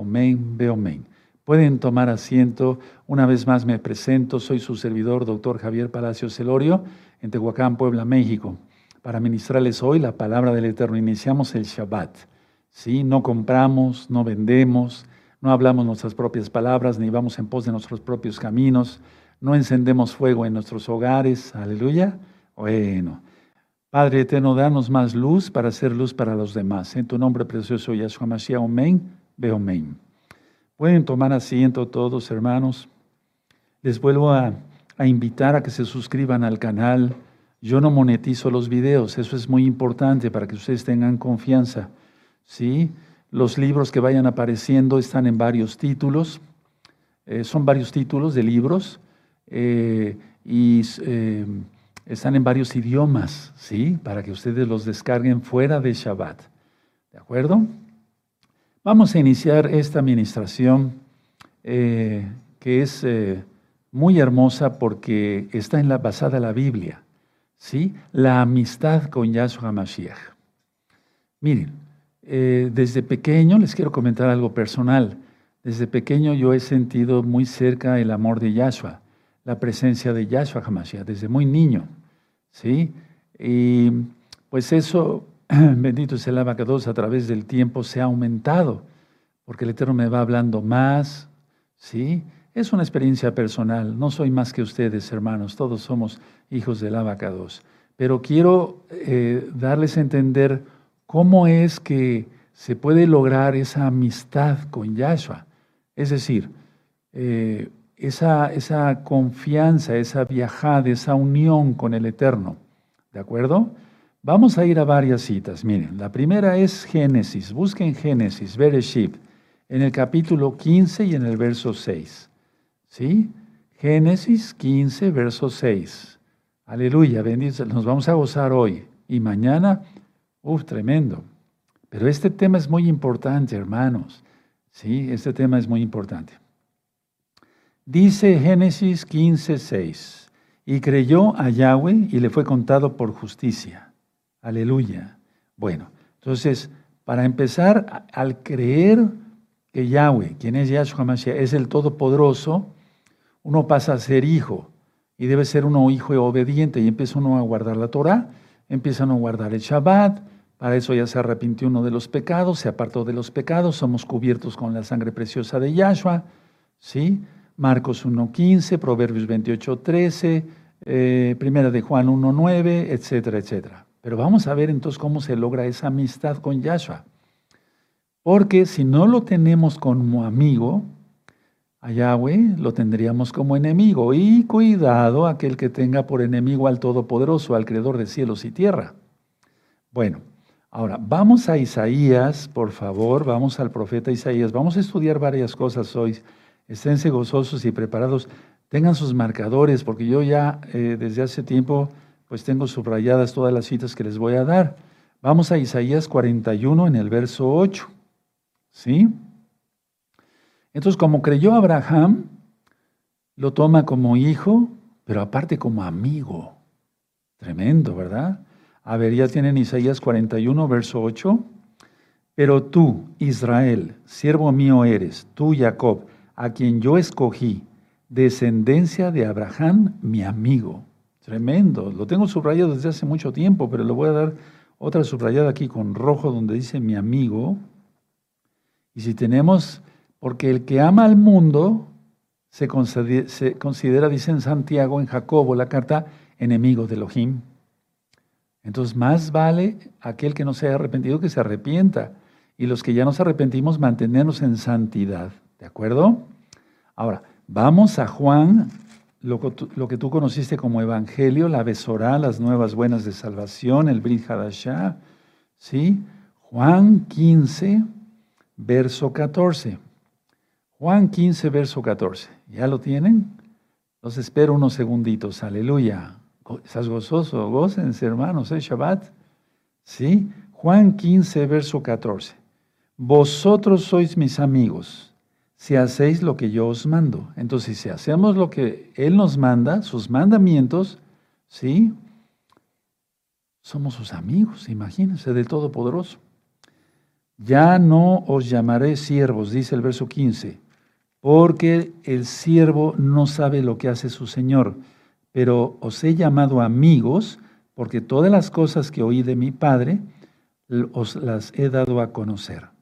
Omen, Beomen. Pueden tomar asiento. Una vez más me presento. Soy su servidor, doctor Javier Palacios Celorio, en Tehuacán, Puebla, México. Para ministrarles hoy la palabra del Eterno. Iniciamos el Shabbat. ¿sí? No compramos, no vendemos, no hablamos nuestras propias palabras, ni vamos en pos de nuestros propios caminos, no encendemos fuego en nuestros hogares. Aleluya. Bueno. Padre eterno, danos más luz para hacer luz para los demás. En tu nombre precioso, Yahshua Mashiach, amén, ve amén. Pueden tomar asiento todos, hermanos. Les vuelvo a, a invitar a que se suscriban al canal. Yo no monetizo los videos, eso es muy importante para que ustedes tengan confianza. ¿sí? Los libros que vayan apareciendo están en varios títulos, eh, son varios títulos de libros eh, y eh, están en varios idiomas, ¿sí? Para que ustedes los descarguen fuera de Shabbat. ¿De acuerdo? Vamos a iniciar esta administración eh, que es eh, muy hermosa porque está en la, basada en la Biblia, ¿sí? La amistad con Yahshua Mashiach. Miren, eh, desde pequeño, les quiero comentar algo personal, desde pequeño yo he sentido muy cerca el amor de Yahshua, la presencia de Yahshua HaMashiach, desde muy niño. ¿sí? Y pues eso, bendito sea el abacados, a través del tiempo se ha aumentado, porque el Eterno me va hablando más, ¿sí? Es una experiencia personal, no soy más que ustedes, hermanos, todos somos hijos del abacados. Pero quiero eh, darles a entender cómo es que se puede lograr esa amistad con Yahshua. Es decir, eh, esa, esa confianza, esa viajada, esa unión con el Eterno. ¿De acuerdo? Vamos a ir a varias citas. Miren, la primera es Génesis. Busquen Génesis, Bereshit, en el capítulo 15 y en el verso 6. ¿Sí? Génesis 15, verso 6. Aleluya, bendito. Nos vamos a gozar hoy. Y mañana, uff, tremendo. Pero este tema es muy importante, hermanos. Sí, este tema es muy importante. Dice Génesis 15, 6, y creyó a Yahweh y le fue contado por justicia. Aleluya. Bueno, entonces, para empezar, al creer que Yahweh, quien es Yahshua Mashiach, es el Todopoderoso, uno pasa a ser hijo y debe ser uno hijo obediente y empieza uno a guardar la Torah, empieza uno a guardar el Shabbat, para eso ya se arrepintió uno de los pecados, se apartó de los pecados, somos cubiertos con la sangre preciosa de Yahshua, ¿sí? Marcos 1.15, Proverbios 28.13, eh, Primera de Juan 1.9, etcétera, etcétera. Pero vamos a ver entonces cómo se logra esa amistad con Yahshua. Porque si no lo tenemos como amigo, a Yahweh lo tendríamos como enemigo. Y cuidado aquel que tenga por enemigo al Todopoderoso, al Creador de cielos y tierra. Bueno, ahora vamos a Isaías, por favor, vamos al profeta Isaías. Vamos a estudiar varias cosas hoy esténse gozosos y preparados, tengan sus marcadores, porque yo ya eh, desde hace tiempo pues tengo subrayadas todas las citas que les voy a dar. Vamos a Isaías 41 en el verso 8. ¿Sí? Entonces, como creyó Abraham, lo toma como hijo, pero aparte como amigo. Tremendo, ¿verdad? A ver, ya tienen Isaías 41, verso 8. Pero tú, Israel, siervo mío eres, tú, Jacob, a quien yo escogí, descendencia de Abraham, mi amigo. Tremendo, lo tengo subrayado desde hace mucho tiempo, pero le voy a dar otra subrayada aquí con rojo donde dice mi amigo. Y si tenemos, porque el que ama al mundo se considera, se dice en Santiago, en Jacobo, la carta, enemigo de Elohim. Entonces, más vale aquel que no se haya arrepentido que se arrepienta. Y los que ya nos arrepentimos, mantenernos en santidad. ¿De acuerdo? Ahora, vamos a Juan, lo, que tú conociste como Evangelio, la Besorá, las nuevas buenas de salvación, el Brit ¿sí? Juan 15, verso 14. Juan 15, verso 14. ¿Ya lo tienen? Los espero unos segunditos. Aleluya. ¿Estás gozoso? Gócense, hermanos, ¿eh? Shabbat. ¿Sí? Juan 15, verso 14. Vosotros sois mis amigos si hacéis lo que yo os mando. Entonces, si hacemos lo que Él nos manda, sus mandamientos, ¿sí? Somos sus amigos, imagínense, del Todopoderoso. Ya no os llamaré siervos, dice el verso 15, porque el siervo no sabe lo que hace su Señor, pero os he llamado amigos, porque todas las cosas que oí de mi Padre os las he dado a conocer.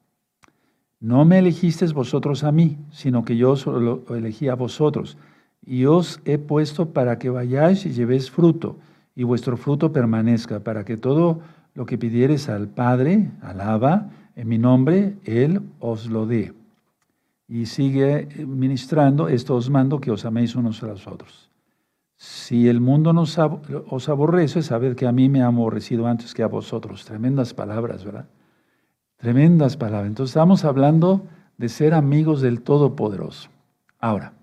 No me elegisteis vosotros a mí, sino que yo lo elegí a vosotros, y os he puesto para que vayáis y llevéis fruto, y vuestro fruto permanezca, para que todo lo que pidieres al Padre, alaba, en mi nombre, Él os lo dé. Y sigue ministrando, esto os mando que os améis unos a los otros. Si el mundo nos os aborrece, sabed que a mí me ha aborrecido antes que a vosotros. Tremendas palabras, ¿verdad? Tremendas palabras. Entonces estamos hablando de ser amigos del Todopoderoso. Ahora,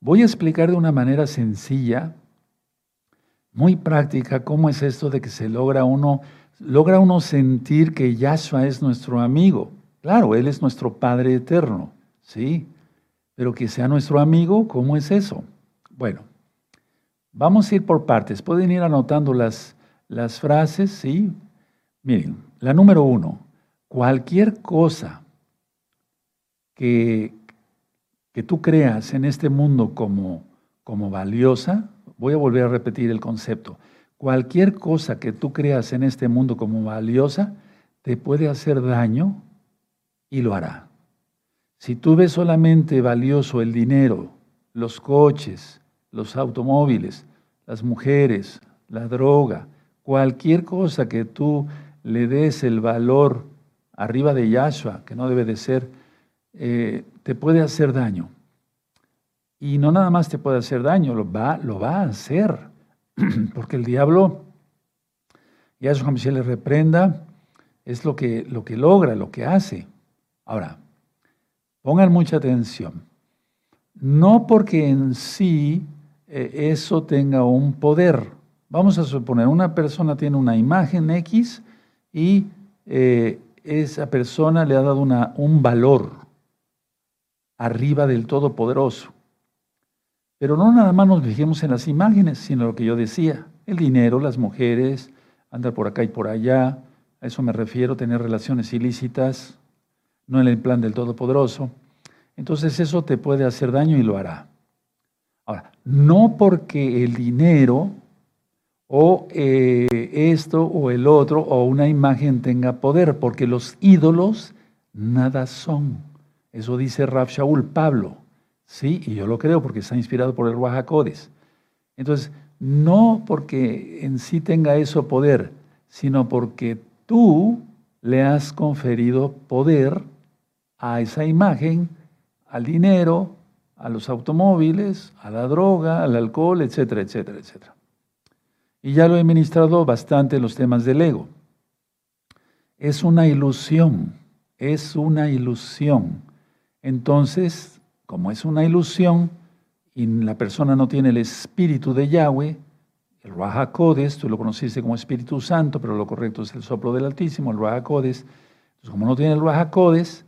voy a explicar de una manera sencilla, muy práctica, cómo es esto de que se logra uno logra uno sentir que Yahshua es nuestro amigo. Claro, Él es nuestro Padre eterno, ¿sí? Pero que sea nuestro amigo, ¿cómo es eso? Bueno, vamos a ir por partes. Pueden ir anotando las, las frases, ¿sí? Miren, la número uno, cualquier cosa que, que tú creas en este mundo como, como valiosa, voy a volver a repetir el concepto, Cualquier cosa que tú creas en este mundo como valiosa te puede hacer daño y lo hará. Si tú ves solamente valioso el dinero, los coches, los automóviles, las mujeres, la droga, cualquier cosa que tú le des el valor arriba de Yahshua, que no debe de ser, eh, te puede hacer daño. Y no nada más te puede hacer daño, lo va, lo va a hacer. porque el diablo, y a eso se le reprenda, es lo que, lo que logra, lo que hace. Ahora, pongan mucha atención. No porque en sí eh, eso tenga un poder. Vamos a suponer, una persona tiene una imagen X y eh, esa persona le ha dado una, un valor arriba del Todopoderoso. Pero no nada más nos fijemos en las imágenes, sino lo que yo decía, el dinero, las mujeres, andar por acá y por allá, a eso me refiero, tener relaciones ilícitas, no en el plan del Todopoderoso. Entonces eso te puede hacer daño y lo hará. Ahora, no porque el dinero o eh, esto o el otro o una imagen tenga poder, porque los ídolos nada son. Eso dice Rab Shaul Pablo. Sí, y yo lo creo porque está inspirado por el Ruajacodes. Entonces, no porque en sí tenga eso poder, sino porque tú le has conferido poder a esa imagen, al dinero, a los automóviles, a la droga, al alcohol, etcétera, etcétera, etcétera. Y ya lo he ministrado bastante en los temas del ego. Es una ilusión, es una ilusión. Entonces, como es una ilusión y la persona no tiene el espíritu de Yahweh, el Raja Codes, tú lo conociste como Espíritu Santo, pero lo correcto es el soplo del Altísimo, el Raja Codes. Entonces, como no tiene el Raja Codes,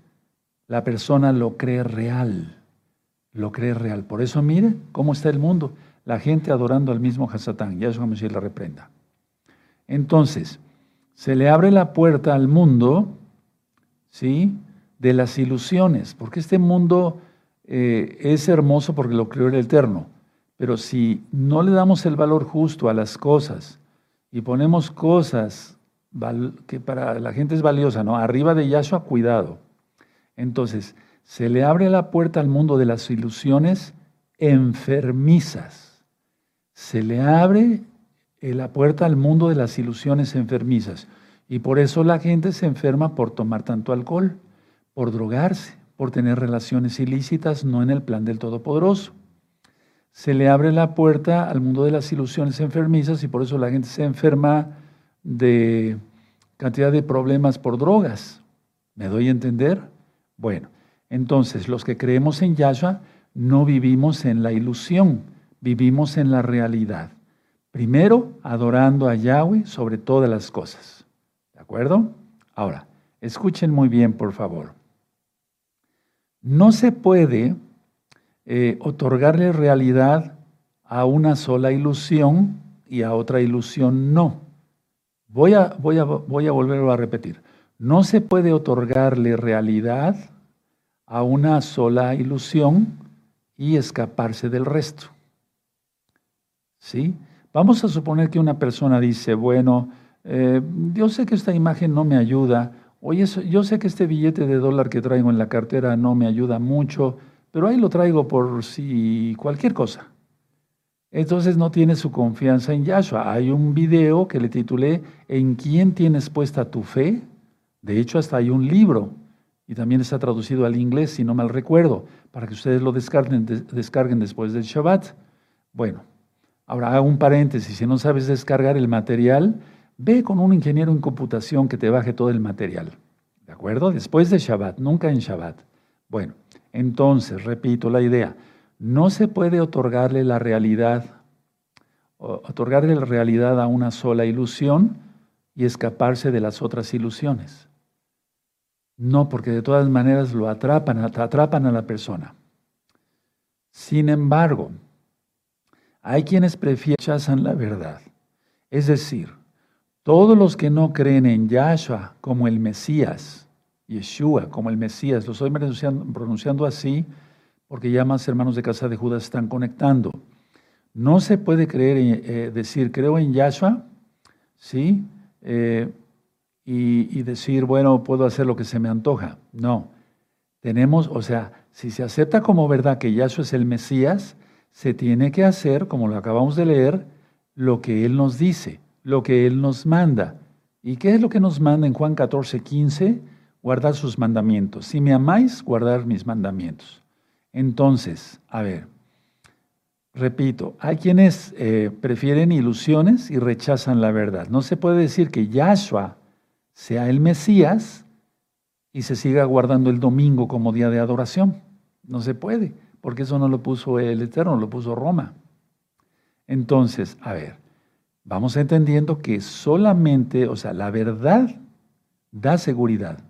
la persona lo cree real. Lo cree real. Por eso, mire cómo está el mundo. La gente adorando al mismo Hasatán. Ya es como si la reprenda. Entonces, se le abre la puerta al mundo, ¿sí? De las ilusiones. Porque este mundo eh, es hermoso porque lo creó el Eterno, pero si no le damos el valor justo a las cosas y ponemos cosas que para la gente es valiosa, ¿no? Arriba de Yahshua, cuidado. Entonces, se le abre la puerta al mundo de las ilusiones enfermizas. Se le abre eh, la puerta al mundo de las ilusiones enfermizas. Y por eso la gente se enferma por tomar tanto alcohol, por drogarse, por tener relaciones ilícitas, no en el plan del Todopoderoso. Se le abre la puerta al mundo de las ilusiones enfermizas y por eso la gente se enferma de cantidad de problemas por drogas. ¿Me doy a entender? Bueno, entonces los que creemos en Yahshua no vivimos en la ilusión, vivimos en la realidad. Primero, adorando a Yahweh sobre todas las cosas. ¿De acuerdo? Ahora, escuchen muy bien, por favor. No se puede eh, otorgarle realidad a una sola ilusión y a otra ilusión no. Voy a, voy a, voy a volverlo a repetir. no se puede otorgarle realidad a una sola ilusión y escaparse del resto. ¿Sí? Vamos a suponer que una persona dice, bueno, eh, yo sé que esta imagen no me ayuda, oye, yo sé que este billete de dólar que traigo en la cartera no me ayuda mucho, pero ahí lo traigo por si cualquier cosa. Entonces no tiene su confianza en Yahshua. Hay un video que le titulé ¿En quién tienes puesta tu fe? De hecho, hasta hay un libro y también está traducido al inglés, si no mal recuerdo, para que ustedes lo descarguen, descarguen después del Shabbat. Bueno, ahora hago un paréntesis. Si no sabes descargar el material, ve con un ingeniero en computación que te baje todo el material. ¿De acuerdo? Después de Shabbat, nunca en Shabbat. Bueno, entonces, repito la idea, no se puede otorgarle la realidad, otorgarle la realidad a una sola ilusión y escaparse de las otras ilusiones. No, porque de todas maneras lo atrapan, atrapan a la persona. Sin embargo, hay quienes prefieren rechazan la verdad. Es decir, todos los que no creen en Yahshua como el Mesías, Yeshua como el Mesías. Lo estoy pronunciando, así porque ya más hermanos de casa de Judas están conectando. No se puede creer, eh, decir, creo en Yahshua, ¿sí? Eh, y, y, decir, bueno, puedo hacer lo que se me antoja. No. Tenemos, o sea, si se acepta como verdad que Yahshua es el Mesías, se tiene que hacer, como lo acabamos de leer, lo que Él nos dice, lo que Él nos manda. ¿Y qué es lo que nos manda en Juan 14, 15? guardar sus mandamientos. Si me amáis, guardar mis mandamientos. Entonces, a ver, repito, hay quienes eh, prefieren ilusiones y rechazan la verdad. No se puede decir que Yahshua sea el Mesías y se siga guardando el domingo como día de adoración. No se puede, porque eso no lo puso el Eterno, lo puso Roma. Entonces, a ver, vamos entendiendo que solamente, o sea, la verdad da seguridad.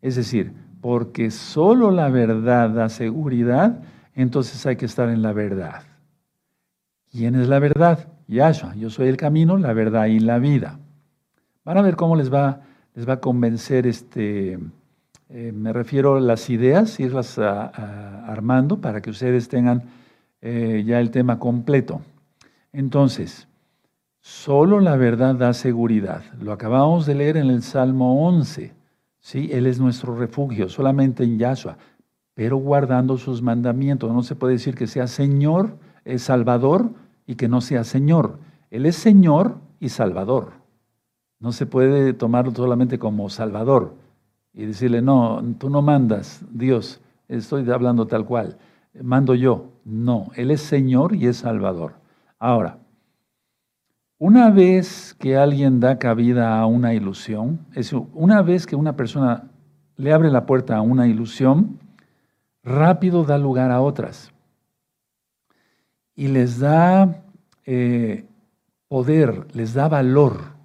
Es decir, porque solo la verdad da seguridad, entonces hay que estar en la verdad. ¿Quién es la verdad? Yahshua. Yo soy el camino, la verdad y la vida. Van a ver cómo les va, les va a convencer este, eh, me refiero a las ideas, irlas armando para que ustedes tengan eh, ya el tema completo. Entonces, solo la verdad da seguridad. Lo acabamos de leer en el Salmo 11. Sí, Él es nuestro refugio, solamente en Yahshua, pero guardando sus mandamientos. No se puede decir que sea Señor, es Salvador y que no sea Señor. Él es Señor y Salvador. No se puede tomarlo solamente como Salvador y decirle, no, tú no mandas, Dios, estoy hablando tal cual, mando yo. No, Él es Señor y es Salvador. Ahora, una vez que alguien da cabida a una ilusión, es una vez que una persona le abre la puerta a una ilusión, rápido da lugar a otras. Y les da eh, poder, les da valor.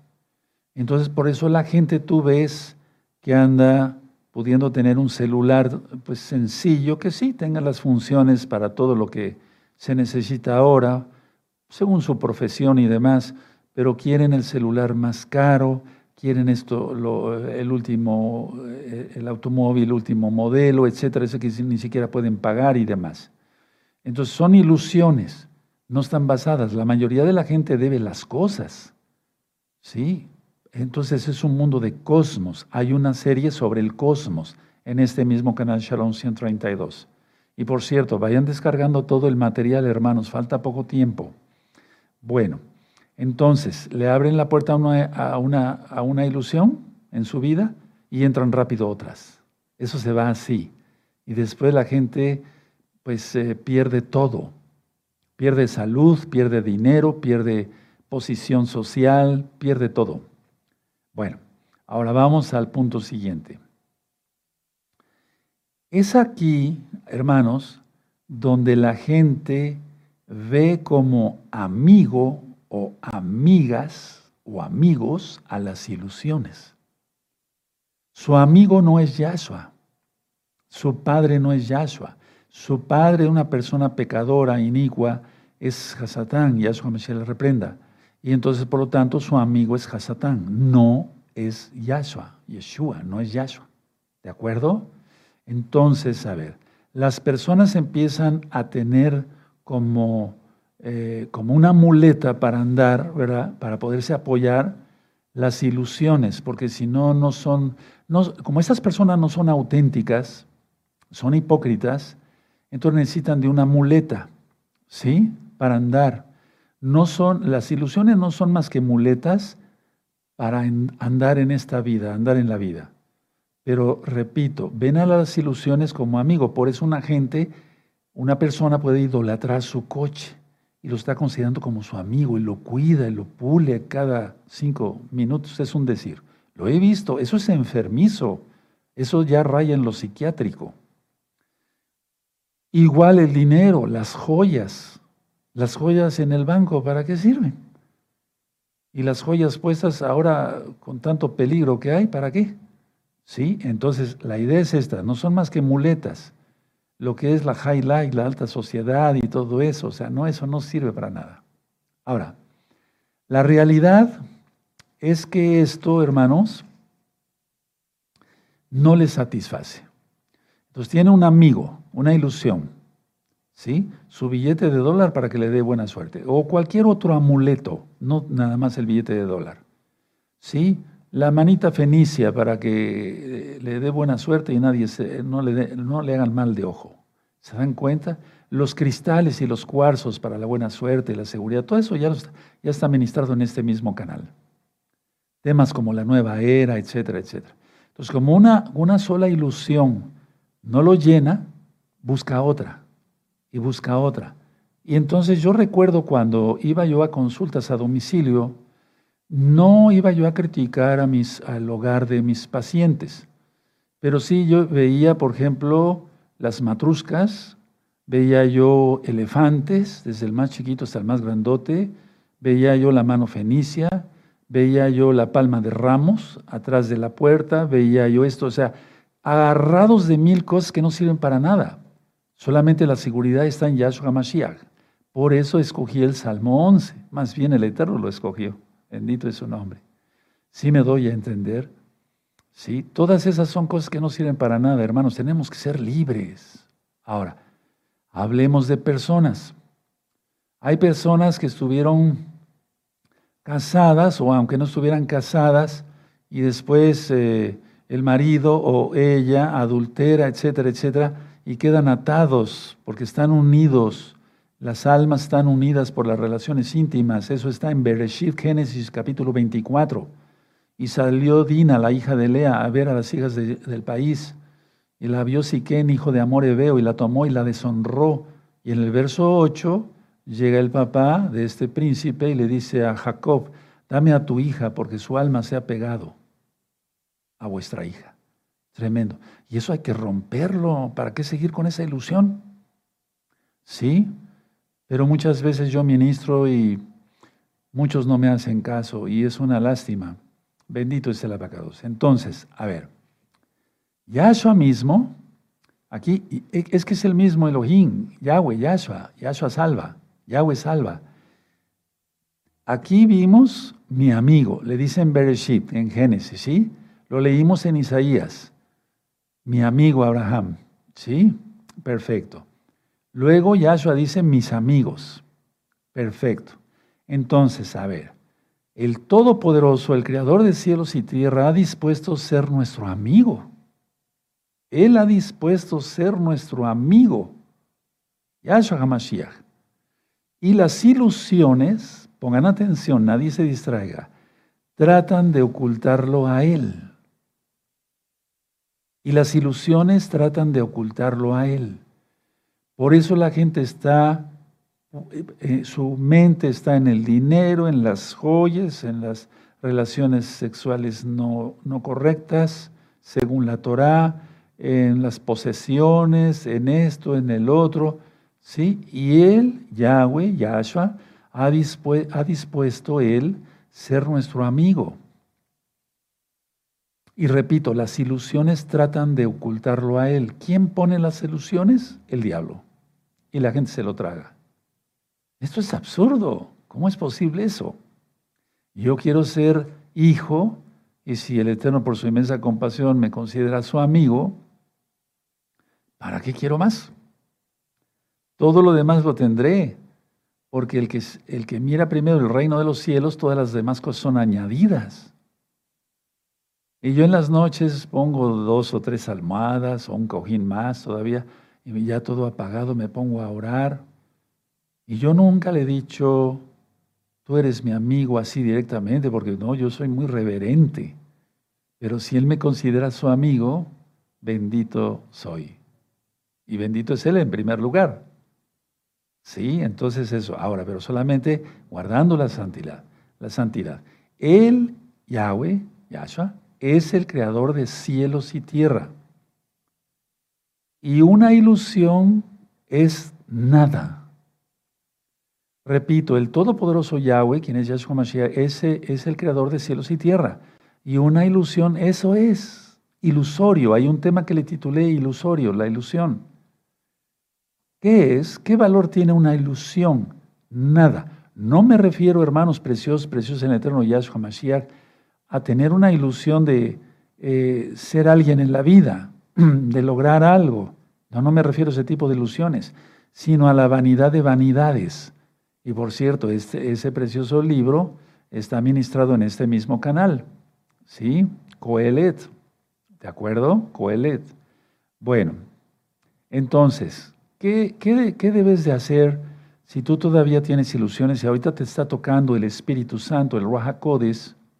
Entonces, por eso la gente tú ves que anda pudiendo tener un celular pues sencillo, que sí tenga las funciones para todo lo que se necesita ahora, según su profesión y demás, pero quieren el celular más caro, quieren esto, el último, eh, el automóvil, último modelo, etcétera, eso que ni siquiera pueden pagar y demás. Entonces son ilusiones, no están basadas. La mayoría de la gente debe las cosas, ¿sí? Entonces es un mundo de cosmos. Hay una serie sobre el cosmos en este mismo canal Shalom 132. Y por cierto, vayan descargando todo el material, hermanos, falta poco tiempo. Bueno, entonces le abren la puerta a una, a una, ilusión en su vida y entran rápido otras. Eso se va así. Y después la gente pues eh, pierde todo. Pierde salud, pierde dinero, pierde posición social, pierde todo. Bueno, ahora vamos al punto siguiente. Es aquí, hermanos, donde la gente ve como amigo o amigas o amigos a las ilusiones. Su amigo no es Yahshua. Su padre no es Yahshua. Su padre, una persona pecadora, inicua, es Hasatán. Yahshua me le reprenda. Y entonces, por lo tanto, su amigo es Hasatán, no es Yahshua, Yeshua, no es Yahshua. ¿De acuerdo? Entonces, a ver, las personas empiezan a tener como, eh, como una muleta para andar, ¿verdad? Para poderse apoyar las ilusiones, porque si no, no son, no, como estas personas no son auténticas, son hipócritas, entonces necesitan de una muleta, ¿sí? Para andar. No son, las ilusiones no son más que muletas para andar en esta vida, andar en la vida. Pero repito, ven a las ilusiones como amigo. Por eso una gente, una persona puede idolatrar su coche y lo está considerando como su amigo y lo cuida y lo pule cada cinco minutos. Es un decir. Lo he visto, eso es enfermizo. Eso ya raya en lo psiquiátrico. Igual el dinero, las joyas. Las joyas en el banco, ¿para qué sirven? Y las joyas puestas ahora con tanto peligro que hay, ¿para qué? ¿Sí? Entonces, la idea es esta, no son más que muletas. Lo que es la high life, la alta sociedad y todo eso, o sea, no, eso no sirve para nada. Ahora, la realidad es que esto, hermanos, no les satisface. Entonces tiene un amigo, una ilusión, ¿sí? Su billete de dólar para que le dé buena suerte, o cualquier otro amuleto, no nada más el billete de dólar, ¿sí? la manita fenicia para que eh, le dé buena suerte y nadie se, no, le no le hagan mal de ojo. ¿Se dan cuenta? Los cristales y los cuarzos para la buena suerte y la seguridad, todo eso ya, ya está ministrado en este mismo canal. Temas como la nueva era, etcétera, etcétera. Entonces, como una, una sola ilusión no lo llena, busca otra y busca otra. Y entonces yo recuerdo cuando iba yo a consultas a domicilio, no iba yo a criticar a mis, al hogar de mis pacientes, pero sí yo veía, por ejemplo, las matruscas, veía yo elefantes, desde el más chiquito hasta el más grandote, veía yo la mano fenicia, veía yo la palma de ramos atrás de la puerta, veía yo esto, o sea, agarrados de mil cosas que no sirven para nada. Solamente la seguridad está en Yahshua Mashiach. Por eso escogí el Salmo 11, más bien el Eterno lo escogió. Bendito es su nombre. Sí me doy a entender. Sí, todas esas son cosas que no sirven para nada, hermanos. Tenemos que ser libres. Ahora, hablemos de personas. Hay personas que estuvieron casadas o aunque no estuvieran casadas y después eh, el marido o ella adultera, etcétera, etcétera, y quedan atados porque están unidos las almas están unidas por las relaciones íntimas. Eso está en Bereshit, Génesis capítulo 24. Y salió Dina, la hija de Lea, a ver a las hijas del país. Y la vio Siquén, hijo de Amor Ebeo, y la tomó y la deshonró. Y en el verso 8 llega el papá de este príncipe y le dice a Jacob, dame a tu hija porque su alma se ha pegado a vuestra hija. Tremendo. Y eso hay que romperlo. ¿Para qué seguir con esa ilusión? ¿Sí? Pero muchas veces yo ministro y muchos no me hacen caso y es una lástima. Bendito es el abacados. Entonces, a ver, Yahshua mismo, aquí es que es el mismo Elohim, Yahweh, Yahshua, Yahshua salva, Yahweh salva. Aquí vimos mi amigo, le dicen Bereshit en Génesis, ¿sí? Lo leímos en Isaías, mi amigo Abraham, ¿sí? Perfecto. Luego Yahshua dice mis amigos. Perfecto. Entonces, a ver, el Todopoderoso, el Creador de cielos y tierra, ha dispuesto ser nuestro amigo. Él ha dispuesto ser nuestro amigo. Yahshua HaMashiach. Y las ilusiones, pongan atención, nadie se distraiga, tratan de ocultarlo a Él. Y las ilusiones tratan de ocultarlo a Él. Por eso la gente está, eh, su mente está en el dinero, en las joyas, en las relaciones sexuales no, no correctas, según la Torá, en las posesiones, en esto, en el otro. ¿sí? Y él, Yahweh, Yahshua, ha, ha dispuesto él ser nuestro amigo. Y repito, las ilusiones tratan de ocultarlo a él. ¿Quién pone las ilusiones? El diablo. Y la gente se lo traga. Esto es absurdo. ¿Cómo es posible eso? Yo quiero ser hijo Y si el Eterno por su inmensa compasión me considera su amigo, ¿para qué quiero más? Todo lo demás lo tendré, porque el que, el que mira primero el reino de los cielos, todas las demás cosas son añadidas. Y yo en las noches pongo dos o tres almohadas o un cojín más todavía, y ya todo apagado me pongo a orar. Y yo nunca le he dicho, tú eres mi amigo así directamente, porque no, yo soy muy reverente. Pero si Él me considera su amigo, bendito soy. Y bendito es Él en primer lugar. Sí, entonces eso. Ahora, pero solamente guardando la santidad. La santidad. Él, Yahweh, Yahshua, es el creador de cielos y tierra. Y una ilusión es nada. Repito, el Todopoderoso Yahweh, quien es Yahshua Mashiach, ese es el creador de cielos y tierra. Y una ilusión, eso es ilusorio. Hay un tema que le titulé ilusorio, la ilusión. ¿Qué es? ¿Qué valor tiene una ilusión? Nada. No me refiero, hermanos preciosos, preciosos en el eterno Yahshua Mashiach, a tener una ilusión de eh, ser alguien en la vida, de lograr algo. No, no me refiero a ese tipo de ilusiones, sino a la vanidad de vanidades y por cierto, este, ese precioso libro está ministrado en este mismo canal. ¿Sí? Coelet. ¿De acuerdo? Coelet. Bueno, entonces, ¿qué, qué, debes de hacer si tú todavía tienes ilusiones y ahorita te está tocando el Espíritu Santo, el Ruach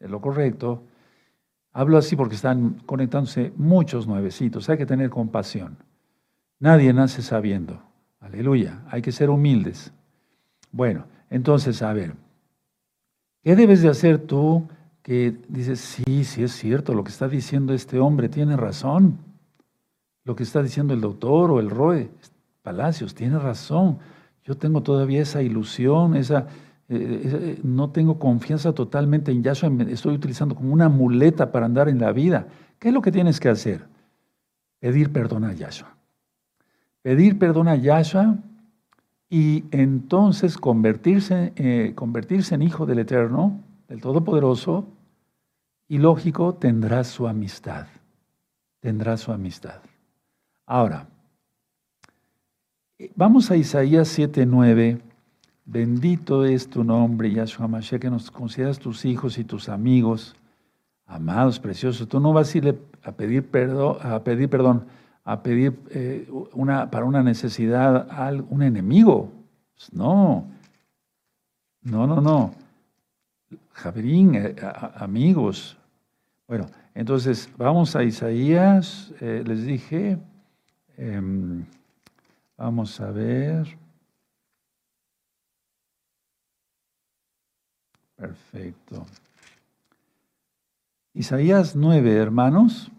es lo correcto? Hablo así porque están conectándose muchos nuevecitos. Hay que tener compasión. Nadie nace sabiendo. Aleluya. Hay que ser humildes. Bueno, entonces, a ver, ¿qué debes de hacer tú que dices, sí, sí es cierto, lo que está diciendo este hombre tiene razón? Lo que está diciendo el doctor o el Roe Palacios tiene razón. Yo tengo todavía esa ilusión, esa, eh, no tengo confianza totalmente en Yahshua, estoy utilizando como una muleta para andar en la vida. ¿Qué es lo que tienes que hacer? Pedir perdón a Yahshua. Pedir perdón a Yahshua y entonces convertirse, eh, convertirse en hijo del Eterno, del Todopoderoso, y lógico, tendrá su amistad. Tendrá su amistad. Ahora, vamos a Isaías 7:9. Bendito es tu nombre, Yahshua Mashiach, que nos consideras tus hijos y tus amigos, amados, preciosos. Tú no vas a a pedir perdón, a pedir perdón a pedir eh, una, para una necesidad a un enemigo. Pues no, no, no, no. Javerín, eh, amigos. Bueno, entonces vamos a Isaías, eh, les dije, em, vamos a ver. Perfecto. Isaías 9, hermanos.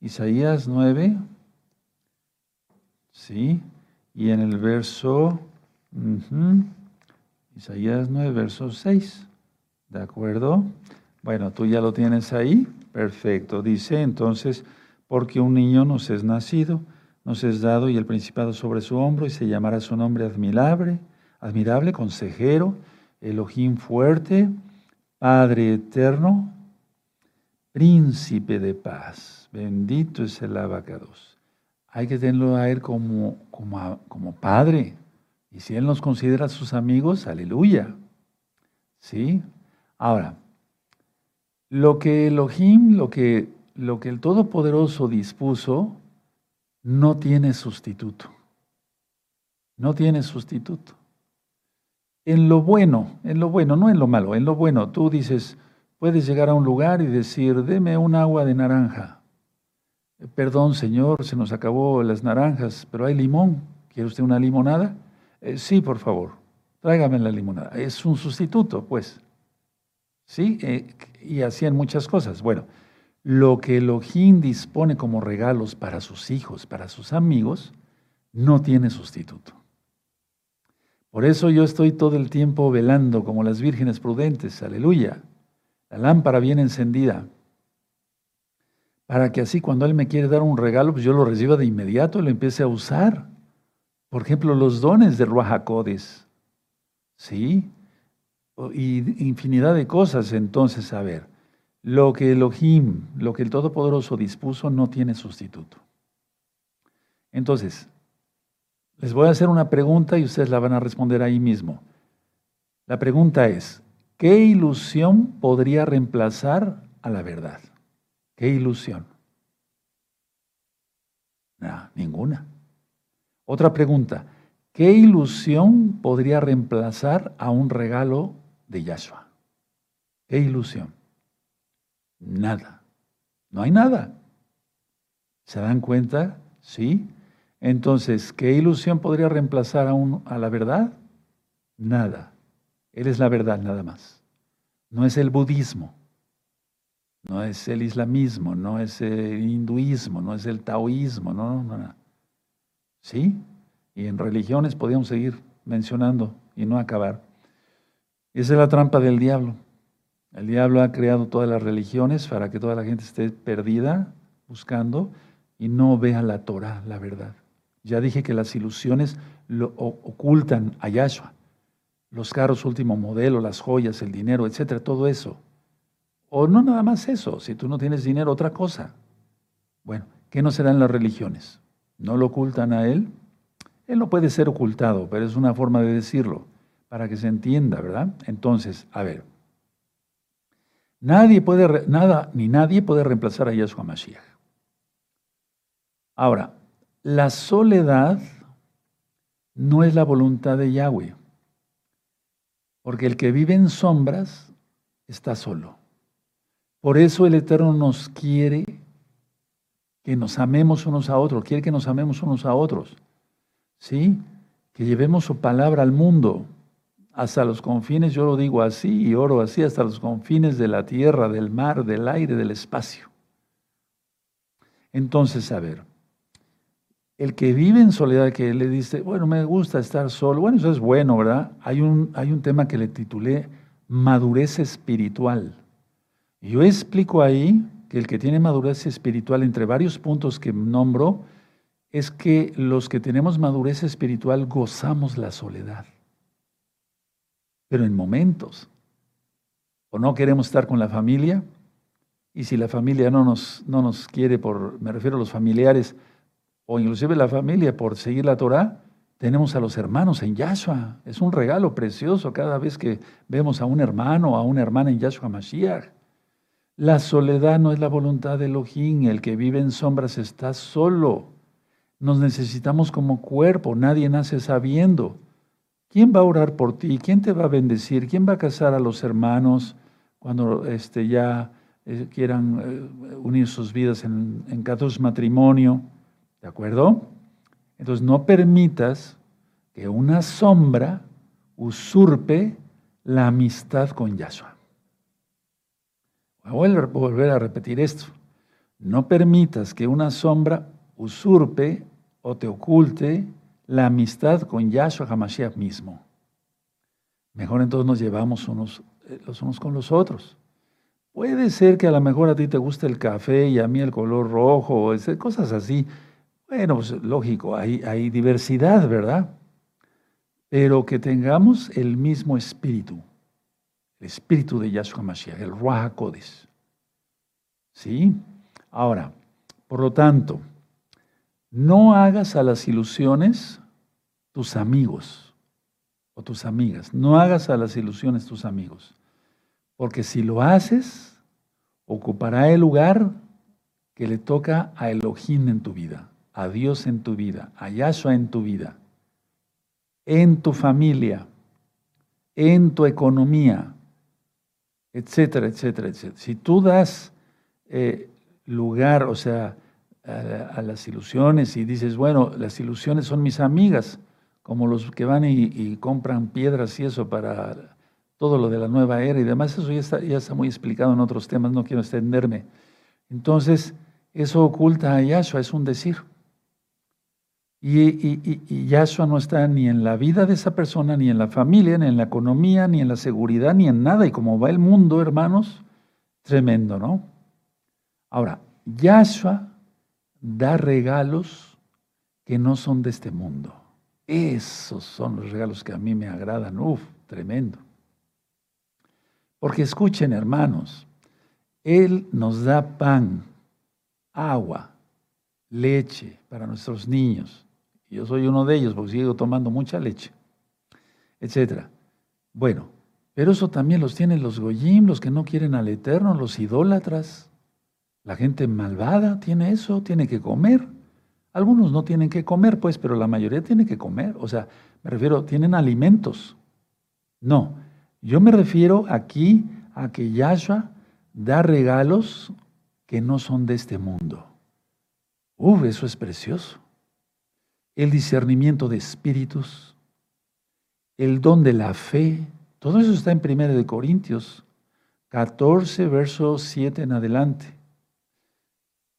Isaías 9, ¿sí? Y en el verso, Isaías 9, verso 6, ¿de acuerdo? Bueno, tú ya lo tienes ahí, perfecto. Dice entonces, porque un niño nos es nacido, nos es dado y el principado sobre su hombro y se llamará su nombre admirable, admirable, consejero, Elohim fuerte, Padre eterno, príncipe de paz. Bendito es el abacados. Hay que tenerlo a Él como, como, como Padre. Y si Él nos considera sus amigos, aleluya. ¿Sí? Ahora, lo que Elohim, lo que, lo que el Todopoderoso dispuso, no tiene sustituto. No tiene sustituto. En lo bueno, en lo bueno, no en lo malo, en lo bueno, tú dices, puedes llegar a un lugar y decir, deme un agua de naranja. Perdón, señor, se nos acabó las naranjas, pero hay limón. ¿Quiere usted una limonada? Eh, sí, por favor, tráigame la limonada. Es un sustituto, pues. ¿Sí? Eh, y hacían muchas cosas. Bueno, lo que Elohim dispone como regalos para sus hijos, para sus amigos, no tiene sustituto. Por eso yo estoy todo el tiempo velando como las vírgenes prudentes, aleluya. La lámpara bien encendida, para que así cuando Él me quiere dar un regalo, pues yo lo reciba de inmediato y lo empiece a usar. Por ejemplo, los dones de Ruajacodes. ¿Sí? Y infinidad de cosas. Entonces, a ver, lo que Elohim, lo que el Todopoderoso dispuso, no tiene sustituto. Entonces, les voy a hacer una pregunta y ustedes la van a responder ahí mismo. La pregunta es, ¿qué ilusión podría reemplazar a la verdad? ¿Qué ilusión? Nada, ninguna. Otra pregunta, ¿qué ilusión podría reemplazar a un regalo de Yahshua? ¿Qué ilusión? Nada. No hay nada. ¿Se dan cuenta? Sí. Entonces, ¿qué ilusión podría reemplazar a, a la verdad? Nada. Él es la verdad nada más. No es el budismo, no es el islamismo, no es el hinduismo, no es el taoísmo, no, no, no. ¿Sí? Y en religiones podríamos seguir mencionando y no acabar. Esa es la trampa del diablo. El diablo ha creado todas las religiones para que toda la gente esté perdida buscando y no vea la Torah, la verdad. Ya dije que las ilusiones lo ocultan a Yahshua. Los carros último modelo, las joyas, el dinero, etcétera, todo eso. O no nada más eso, si tú no tienes dinero, otra cosa. Bueno, ¿qué no serán las religiones? ¿No lo ocultan a él? Él no puede ser ocultado, pero es una forma de decirlo, para que se entienda, ¿verdad? Entonces, a ver, nadie puede, nada, ni nadie puede reemplazar a Yahshua Mashiach. Ahora, la soledad no es la voluntad de Yahweh, porque el que vive en sombras está solo. Por eso el Eterno nos quiere que nos amemos unos a otros, quiere que nos amemos unos a otros, ¿sí? Que llevemos su palabra al mundo, hasta los confines, yo lo digo así y oro así, hasta los confines de la tierra, del mar, del aire, del espacio. Entonces, a ver, el que vive en soledad, que le dice, bueno, me gusta estar solo, bueno, eso es bueno, ¿verdad? Hay un, hay un tema que le titulé madurez espiritual. Yo explico ahí que el que tiene madurez espiritual, entre varios puntos que nombro, es que los que tenemos madurez espiritual gozamos la soledad, pero en momentos. O no queremos estar con la familia, y si la familia no nos, no nos quiere, por, me refiero a los familiares, o inclusive la familia por seguir la Torah, tenemos a los hermanos en Yahshua. Es un regalo precioso cada vez que vemos a un hermano o a una hermana en Yahshua Mashiach. La soledad no es la voluntad de Elohim, el que vive en sombras está solo. Nos necesitamos como cuerpo, nadie nace sabiendo. ¿Quién va a orar por ti? ¿Quién te va a bendecir? ¿Quién va a casar a los hermanos cuando este, ya eh, quieran eh, unir sus vidas en, en matrimonio? ¿De acuerdo? Entonces no permitas que una sombra usurpe la amistad con Yahshua. Voy a volver a repetir esto. No permitas que una sombra usurpe o te oculte la amistad con Yahshua Hamashiach mismo. Mejor entonces nos llevamos unos, eh, los unos con los otros. Puede ser que a lo mejor a ti te guste el café y a mí el color rojo, cosas así. Bueno, pues lógico, hay, diversidad, ¿verdad? Pero que tengamos el mismo espíritu, el espíritu de Yahshua Mashiach, el Ruach HaKodesh. ¿Sí? Ahora, por lo tanto, no hagas a las ilusiones tus amigos o tus amigas. No hagas a las ilusiones tus amigos. Porque si lo haces, ocupará el lugar que le toca a Elohim en tu vida a Dios en tu vida, a Yahshua en tu vida, en tu familia, en tu economía, etcétera, etcétera, etcétera. Si tú das eh, lugar, o sea, a, las ilusiones y dices, bueno, las ilusiones son mis amigas, como los que van y, compran piedras y eso para todo lo de la nueva era y demás, eso ya está, ya está muy explicado en otros temas, no quiero extenderme. Entonces, eso oculta a Yahshua, es un decir. Y, Yahshua no está ni en la vida de esa persona, ni en la familia, ni en la economía, ni en la seguridad, ni en nada. Y como va el mundo, hermanos, tremendo, ¿no? Ahora, Yahshua da regalos que no son de este mundo. Esos son los regalos que a mí me agradan. Uf, tremendo. Porque escuchen, hermanos, Él nos da pan, agua, leche para nuestros niños. Yo soy uno de ellos porque sigo tomando mucha leche, etc. Bueno, pero eso también los tienen los goyim, los que no quieren al Eterno, los idólatras. La gente malvada tiene eso, tiene que comer. Algunos no tienen que comer, pues, pero la mayoría tiene que comer. O sea, me refiero, tienen alimentos. No, yo me refiero aquí a que Yahshua da regalos que no son de este mundo. Uf, eso es precioso. El discernimiento de espíritus, el don de la fe, todo eso está en 1 de Corintios 14, verso 7 en adelante.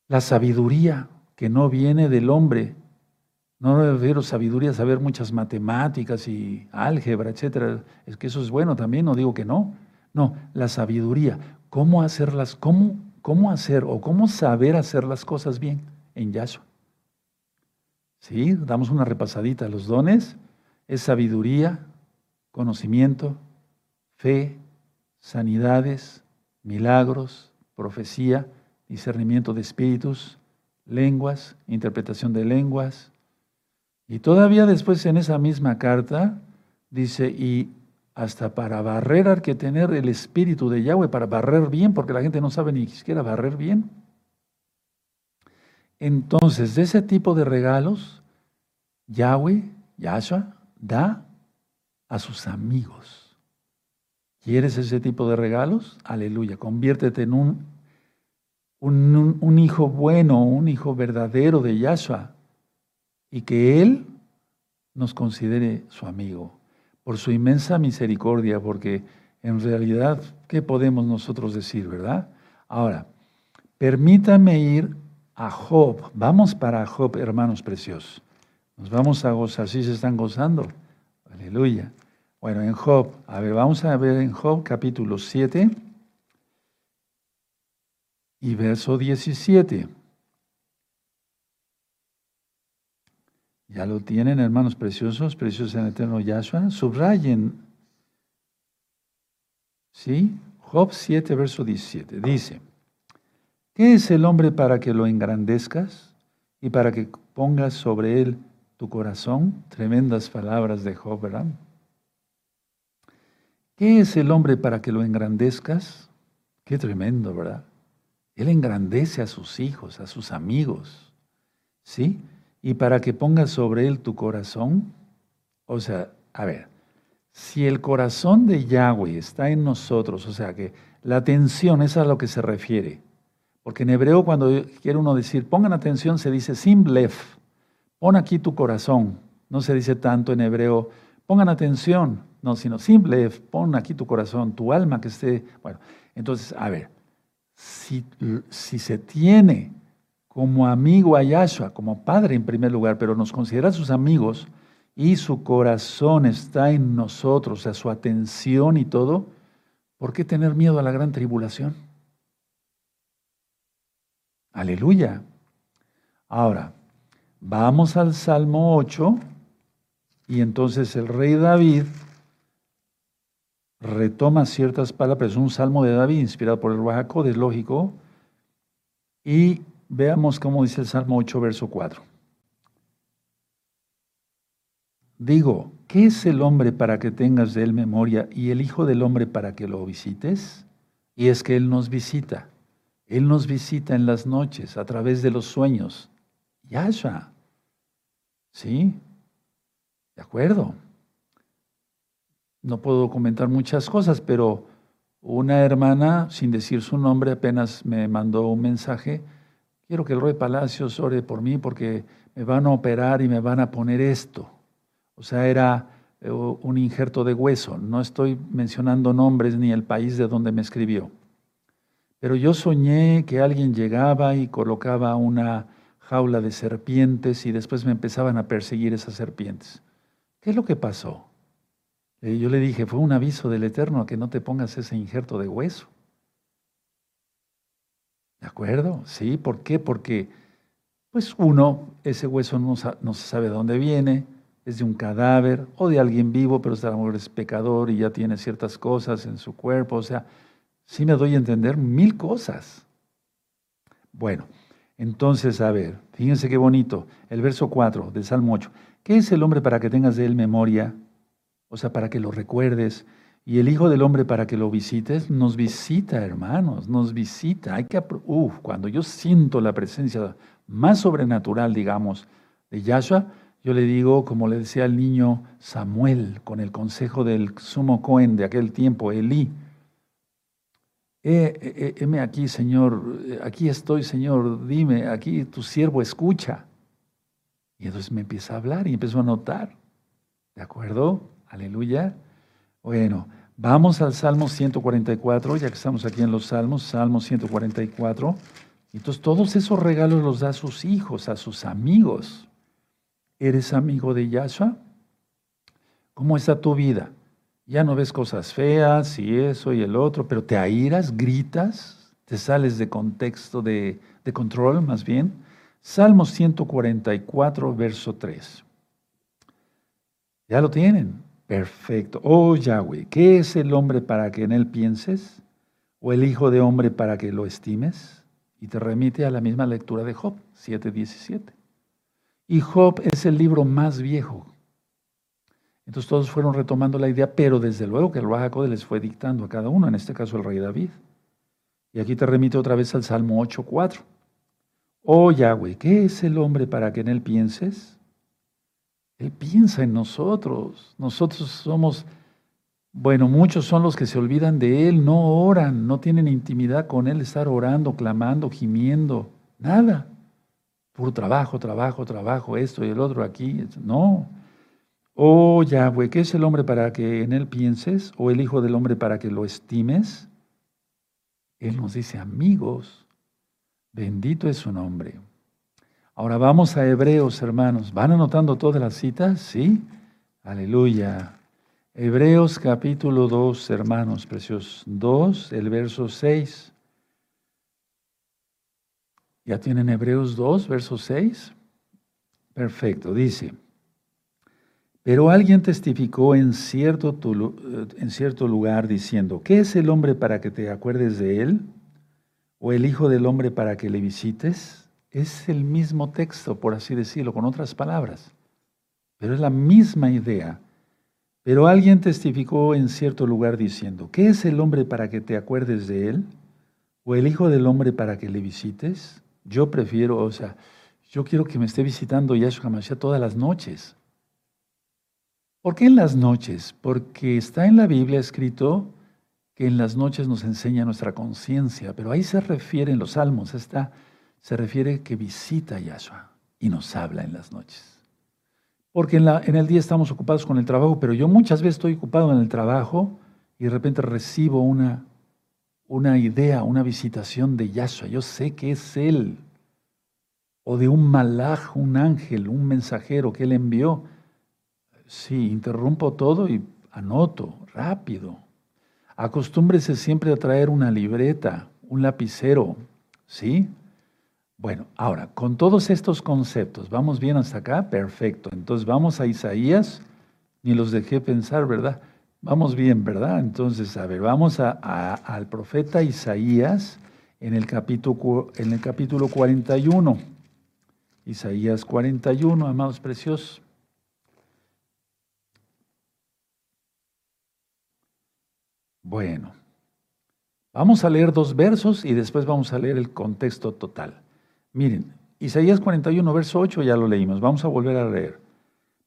La sabiduría que no viene del hombre. No me refiero a sabiduría, saber muchas matemáticas y álgebra, etcétera. Es que eso es bueno también, no digo que no. No, la sabiduría, cómo hacerlas, cómo, cómo hacer o cómo saber hacer las cosas bien en Yahshua. ¿Sí? Damos una repasadita. Los dones es sabiduría, conocimiento, fe, sanidades, milagros, profecía, discernimiento de espíritus, lenguas, interpretación de lenguas. Y todavía después en esa misma carta dice, y hasta para barrer hay que tener el espíritu de Yahweh, para barrer bien, porque la gente no sabe ni siquiera barrer bien. Entonces, de ese tipo de regalos, Yahweh, Yahshua, da a sus amigos. ¿Quieres ese tipo de regalos? Aleluya. Conviértete en un, un, hijo bueno, un hijo verdadero de Yahshua. Y que Él nos considere su amigo. Por su inmensa misericordia, porque en realidad, ¿qué podemos nosotros decir, verdad? Ahora, permítame ir a Job. Vamos para Job, hermanos preciosos. Nos vamos a gozar, si se están gozando. Aleluya. Bueno, en Job, a ver, vamos a ver en Job capítulo 7 y verso 17. Ya lo tienen, hermanos preciosos, preciosos en el eterno Yahshua. Subrayen. ¿Sí? Job 7, verso 17. Dice. ¿Qué es el hombre para que lo engrandezcas y para que pongas sobre él tu corazón? Tremendas palabras de Job, ¿verdad? ¿Qué es el hombre para que lo engrandezcas? Qué tremendo, ¿verdad? Él engrandece a sus hijos, a sus amigos, ¿sí? Y para que pongas sobre él tu corazón, o sea, a ver, si el corazón de Yahweh está en nosotros, o sea que la atención es a lo que se refiere, porque en hebreo cuando quiere uno decir, pongan atención, se dice simblef, pon aquí tu corazón. No se dice tanto en hebreo, pongan atención, no, sino simblef, pon aquí tu corazón, tu alma que esté. Bueno, entonces, a ver, si, si se tiene como amigo a Yahshua, como padre en primer lugar, pero nos considera sus amigos y su corazón está en nosotros, o sea, su atención y todo, ¿por qué tener miedo a la gran tribulación? Aleluya. Ahora, vamos al Salmo 8 y entonces el rey David retoma ciertas palabras, un salmo de David inspirado por el Oaxaco, es lógico, y veamos cómo dice el Salmo 8, verso 4. Digo, ¿qué es el hombre para que tengas de él memoria y el Hijo del hombre para que lo visites? Y es que Él nos visita. Él nos visita en las noches a través de los sueños. Yahshua. ¿Sí? De acuerdo. No puedo comentar muchas cosas, pero una hermana, sin decir su nombre, apenas me mandó un mensaje. Quiero que el rey Palacios ore por mí porque me van a operar y me van a poner esto. O sea, era eh, un injerto de hueso. No estoy mencionando nombres ni el país de donde me escribió. Pero yo soñé que alguien llegaba y colocaba una jaula de serpientes y después me empezaban a perseguir esas serpientes. ¿Qué es lo que pasó? Eh, yo le dije, fue un aviso del Eterno a que no te pongas ese injerto de hueso. ¿De acuerdo? Sí, ¿por qué? Porque, pues uno, ese hueso no, se sabe de dónde viene, es de un cadáver o de alguien vivo, pero es pecador y ya tiene ciertas cosas en su cuerpo, o sea, Sí me doy a entender mil cosas. Bueno, entonces, a ver, fíjense qué bonito. El verso 4 del Salmo 8. ¿Qué es el hombre para que tengas de él memoria? O sea, para que lo recuerdes. Y el Hijo del Hombre para que lo visites, nos visita, hermanos, nos visita. Hay que, uf, cuando yo siento la presencia más sobrenatural, digamos, de Yahshua, yo le digo, como le decía al niño Samuel, con el consejo del sumo Cohen de aquel tiempo, Elí, eh, heme aquí, Señor, aquí estoy, Señor, dime, aquí tu siervo escucha. Y entonces me empieza a hablar y empezó a notar. ¿De acuerdo? Aleluya. Bueno, vamos al Salmo 144, ya que estamos aquí en los Salmos, Salmo 144. Entonces todos esos regalos los da a sus hijos, a sus amigos. ¿Eres amigo de Yahshua? ¿Cómo está tu vida? Ya no ves cosas feas y eso y el otro, pero te airas, gritas, te sales de contexto de, control más bien. Salmo 144, verso 3. Ya lo tienen. Perfecto. Oh Yahweh, ¿qué es el hombre para que en él pienses? ¿O el hijo de hombre para que lo estimes? Y te remite a la misma lectura de Job, 7.17. Y Job es el libro más viejo. Entonces todos fueron retomando la idea, pero desde luego que el Rahakodes les fue dictando a cada uno, en este caso el rey David. Y aquí te remite otra vez al Salmo 8.4. Oh Yahweh, ¿qué es el hombre para que en él pienses? Él piensa en nosotros. Nosotros somos, bueno, muchos son los que se olvidan de Él, no oran, no tienen intimidad con Él, estar orando, clamando, gimiendo, nada. Puro trabajo, trabajo, trabajo, esto y el otro aquí. No. Oh Yahweh, ¿qué es el hombre para que en él pienses? ¿O el Hijo del hombre para que lo estimes? Él nos dice, amigos, bendito es su nombre. Ahora vamos a Hebreos, hermanos. ¿Van anotando todas las citas? Sí. Aleluya. Hebreos capítulo 2, hermanos preciosos. 2, el verso 6. ¿Ya tienen Hebreos 2, verso 6? Perfecto, dice. Pero alguien testificó en cierto, en cierto lugar diciendo, ¿qué es el hombre para que te acuerdes de él? ¿O el hijo del hombre para que le visites? Es el mismo texto, por así decirlo, con otras palabras, pero es la misma idea. Pero alguien testificó en cierto lugar diciendo, ¿qué es el hombre para que te acuerdes de él? ¿O el hijo del hombre para que le visites? Yo prefiero, o sea, yo quiero que me esté visitando Yahshua HaMashiach todas las noches. ¿Por qué en las noches? Porque está en la Biblia escrito que en las noches nos enseña nuestra conciencia, pero ahí se refiere en los salmos, está, se refiere que visita a Yahshua y nos habla en las noches. Porque en, el día estamos ocupados con el trabajo, pero yo muchas veces estoy ocupado en el trabajo y de repente recibo una una idea, una visitación de Yahshua. Yo sé que es Él. O de un malaj, un ángel, un mensajero que Él envió. Sí, interrumpo todo y anoto rápido. Acostúmbrese siempre a traer una libreta, un lapicero. ¿Sí? Bueno, ahora, con todos estos conceptos, ¿vamos bien hasta acá? Perfecto. Entonces vamos a Isaías. Ni los dejé pensar, ¿verdad? Vamos bien, ¿verdad? Entonces, a ver, vamos a, al profeta Isaías en el, capítulo, en el capítulo 41. Isaías 41, amados preciosos. Bueno, vamos a leer dos versos y después vamos a leer el contexto total. Miren, Isaías 41, verso 8 ya lo leímos, vamos a volver a leer.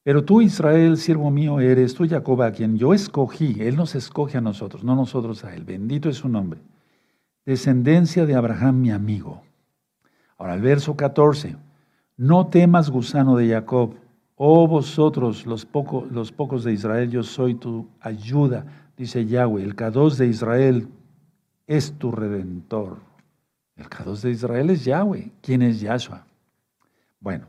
Pero tú, Israel, siervo mío eres, tú, Jacob, a quien yo escogí. Él nos escoge a nosotros, no nosotros a Él. Bendito es su nombre. Descendencia de Abraham, mi amigo. Ahora, el verso 14. No temas, gusano de Jacob. Oh vosotros, los, los pocos de Israel, yo soy tu ayuda, dice Yahweh. El K2 de Israel es tu redentor. El K2 de Israel es Yahweh. ¿Quién es Yahshua? Bueno,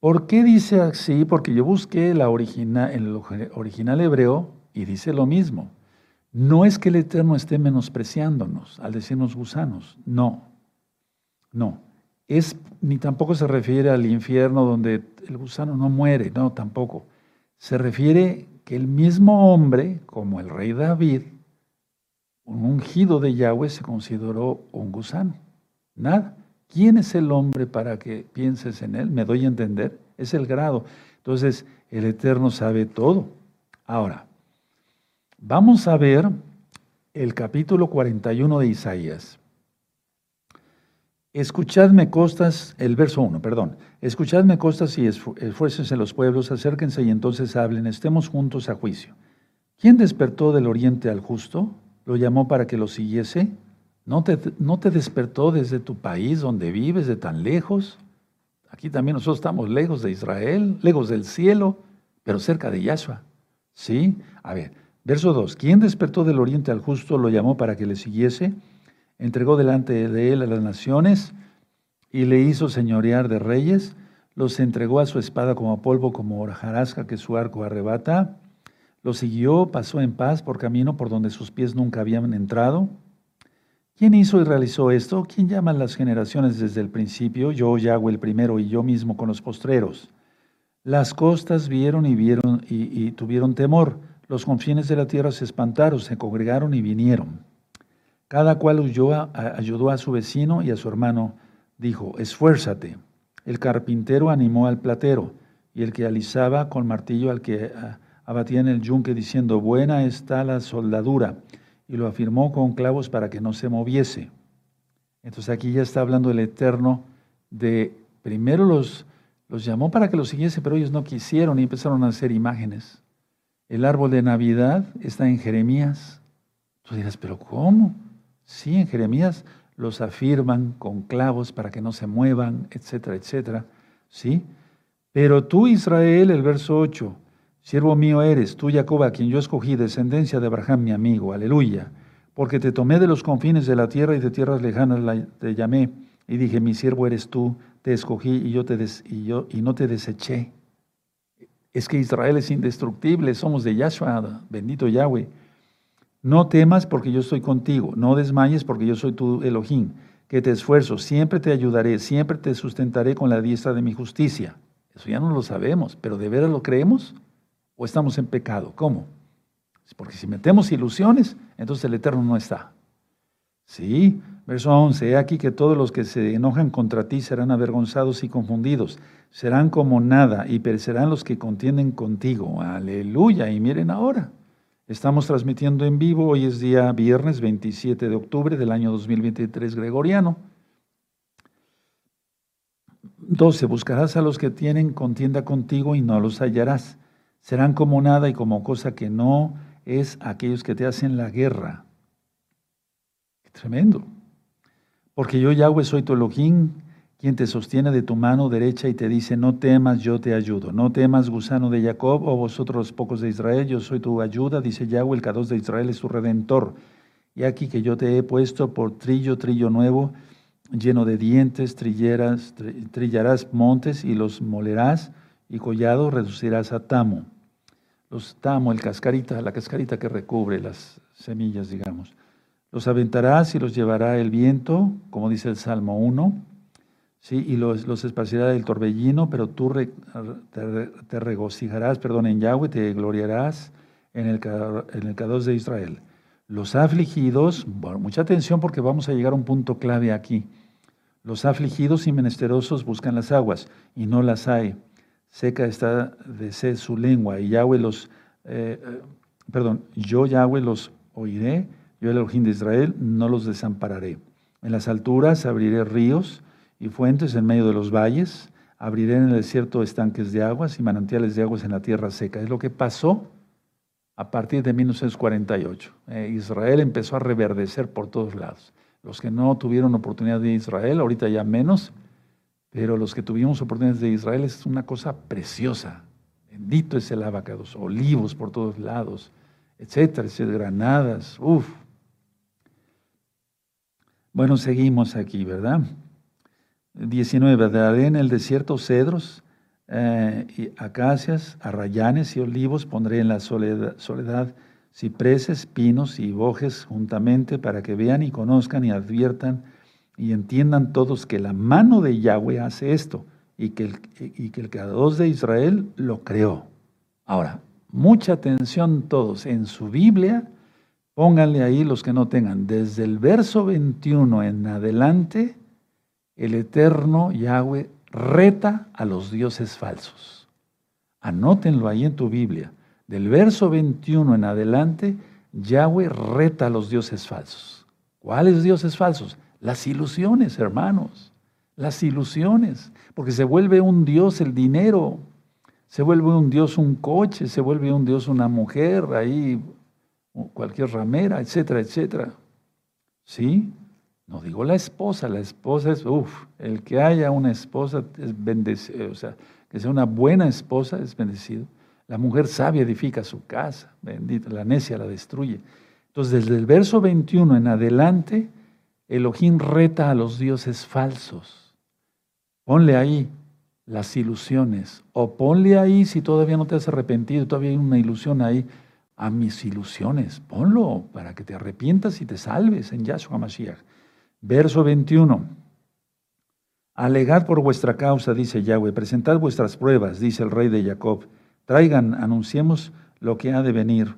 ¿Por qué dice así? Porque yo busqué la el original hebreo y dice lo mismo. No es que el Eterno esté menospreciándonos al decirnos gusanos, no, no. Es, ni tampoco se refiere al infierno donde el gusano no muere, no, tampoco. Se refiere el mismo hombre, como el rey David, un ungido de Yahweh se consideró un gusano. Nada. ¿Quién es el hombre para que pienses en él? ¿Me doy a entender? Es el grado. Entonces, el Eterno sabe todo. Ahora, vamos a ver el capítulo 41 de Isaías. Escuchadme costas, el verso 1, perdón. Escuchadme costas y esfuércense los pueblos, acérquense y entonces hablen, estemos juntos a juicio. ¿Quién despertó del oriente al justo? ¿Lo llamó para que lo siguiese? ¿No te, ¿No te despertó desde tu país donde vives, de tan lejos? Aquí también nosotros estamos lejos de Israel, lejos del cielo, pero cerca de Yahshua. ¿Sí? A ver, verso 2. ¿Quién despertó del oriente al justo? ¿Lo llamó para que le siguiese? Entregó delante de él a las naciones y le hizo señorear de reyes, los entregó a su espada como polvo, como hojarasca que su arco arrebata, lo siguió, pasó en paz por camino por donde sus pies nunca habían entrado. ¿Quién hizo y realizó esto? ¿Quién llama las generaciones desde el principio? Yo, Yahweh el primero, y yo mismo con los postreros. Las costas vieron y vieron y, y tuvieron temor. Los confines de la tierra se espantaron, se congregaron y vinieron. Cada cual huyó ayudó a su vecino y a su hermano. Dijo, esfuérzate. El carpintero animó al platero y el que alisaba con martillo al que abatía en el yunque diciendo, buena está la soldadura. Y lo afirmó con clavos para que no se moviese. Entonces aquí ya está hablando el Eterno de, primero los, los llamó para que los siguiese, pero ellos no quisieron y empezaron a hacer imágenes. El árbol de Navidad está en Jeremías. Tú dirás, pero ¿cómo? Sí, en Jeremías los afirman con clavos para que no se muevan, etcétera, etcétera. ¿Sí? Pero tú, Israel, el verso 8, siervo mío eres, tú, Jacob, a quien yo escogí, descendencia de Abraham, mi amigo, aleluya, porque te tomé de los confines de la tierra y de tierras lejanas te llamé, y dije, mi siervo eres tú, te escogí y yo, te y y no te deseché. Es que Israel es indestructible, somos de Yahshua, bendito Yahweh. No temas porque yo estoy contigo, no desmayes porque yo soy tu Elohim, que te esfuerzo, siempre te ayudaré, siempre te sustentaré con la diestra de mi justicia. Eso ya no lo sabemos, pero ¿de veras lo creemos? ¿O estamos en pecado? ¿Cómo? Porque si metemos ilusiones, entonces el Eterno no está. Sí, verso 11, he aquí que todos los que se enojan contra ti serán avergonzados y confundidos, serán como nada y perecerán los que contienden contigo. Aleluya, y miren ahora. Estamos transmitiendo en vivo, hoy es día viernes 27 de octubre del año 2023 gregoriano. 12. Buscarás a los que tienen contienda contigo y no los hallarás. Serán como nada y como cosa que no es aquellos que te hacen la guerra. Qué tremendo. Porque yo, Yahweh, soy tu Elohim, quien te sostiene de tu mano derecha y te dice, no temas, yo te ayudo. No temas, gusano de Jacob, o vosotros pocos de Israel, yo soy tu ayuda, dice Yahweh, el Cados de Israel es tu redentor. Y aquí que yo te he puesto por trillo, trillo nuevo, lleno de dientes, trilleras, trillarás montes y los molerás, y collado reducirás a tamo. Los tamo, el cascarita, la cascarita que recubre las semillas, digamos. Los aventarás y los llevará el viento, como dice el Salmo 1 ¿sí? y los, los esparcirá del torbellino, pero tú te, regocijarás, perdón, en Yahweh, te gloriarás en el, en el de Israel. Los afligidos, mucha atención porque vamos a llegar a un punto clave aquí. Los afligidos y menesterosos buscan las aguas y no las hay. Seca está de sed su lengua y Yahweh los, eh, eh, perdón, yo Yahweh los oiré, yo el Elohim de Israel no los desampararé. En las alturas abriré ríos y fuentes en medio de los valles, abriré en el desierto estanques de aguas y manantiales de aguas en la tierra seca. Es lo que pasó a partir de 1948. Eh, Israel empezó a reverdecer por todos lados. Los que no tuvieron oportunidad de Israel, ahorita ya menos, pero los que tuvimos oportunidades de Israel es una cosa preciosa. Bendito es el abacados, olivos por todos lados, etcétera, etcétera, granadas, uff. Bueno, seguimos aquí, ¿verdad? 19. Daré en el desierto cedros, eh, y acacias, arrayanes y olivos. Pondré en la soledad, cipreses, pinos y bojes juntamente para que vean y conozcan y adviertan y entiendan todos que la mano de Yahweh hace esto y que el, y de Israel lo creó. Ahora, mucha atención todos. En su Biblia Pónganle ahí los que no tengan. Desde el verso 21 en adelante, el eterno Yahweh reta a los dioses falsos. Anótenlo ahí en tu Biblia. Del verso 21 en adelante, Yahweh reta a los dioses falsos. ¿Cuáles dioses falsos? Las ilusiones, hermanos. Las ilusiones. Porque se vuelve un dios el dinero. Se vuelve un dios un coche. Se vuelve un dios una mujer ahí cualquier ramera, etcétera, etcétera. ¿Sí? No digo la esposa, la esposa es, uff, el que haya una esposa es bendecido, o sea, que sea una buena esposa es bendecido. La mujer sabia edifica su casa, bendita, la necia la destruye. Entonces, desde el verso 21 en adelante, Elohim reta a los dioses falsos. Ponle ahí las ilusiones, o ponle ahí, si todavía no te has arrepentido, todavía hay una ilusión ahí, a mis ilusiones. Ponlo para que te arrepientas y te salves en Yahshua Mashiach. Verso 21. Alegad por vuestra causa, dice Yahweh, presentad vuestras pruebas, dice el rey de Jacob. Traigan, anunciemos lo que ha de venir.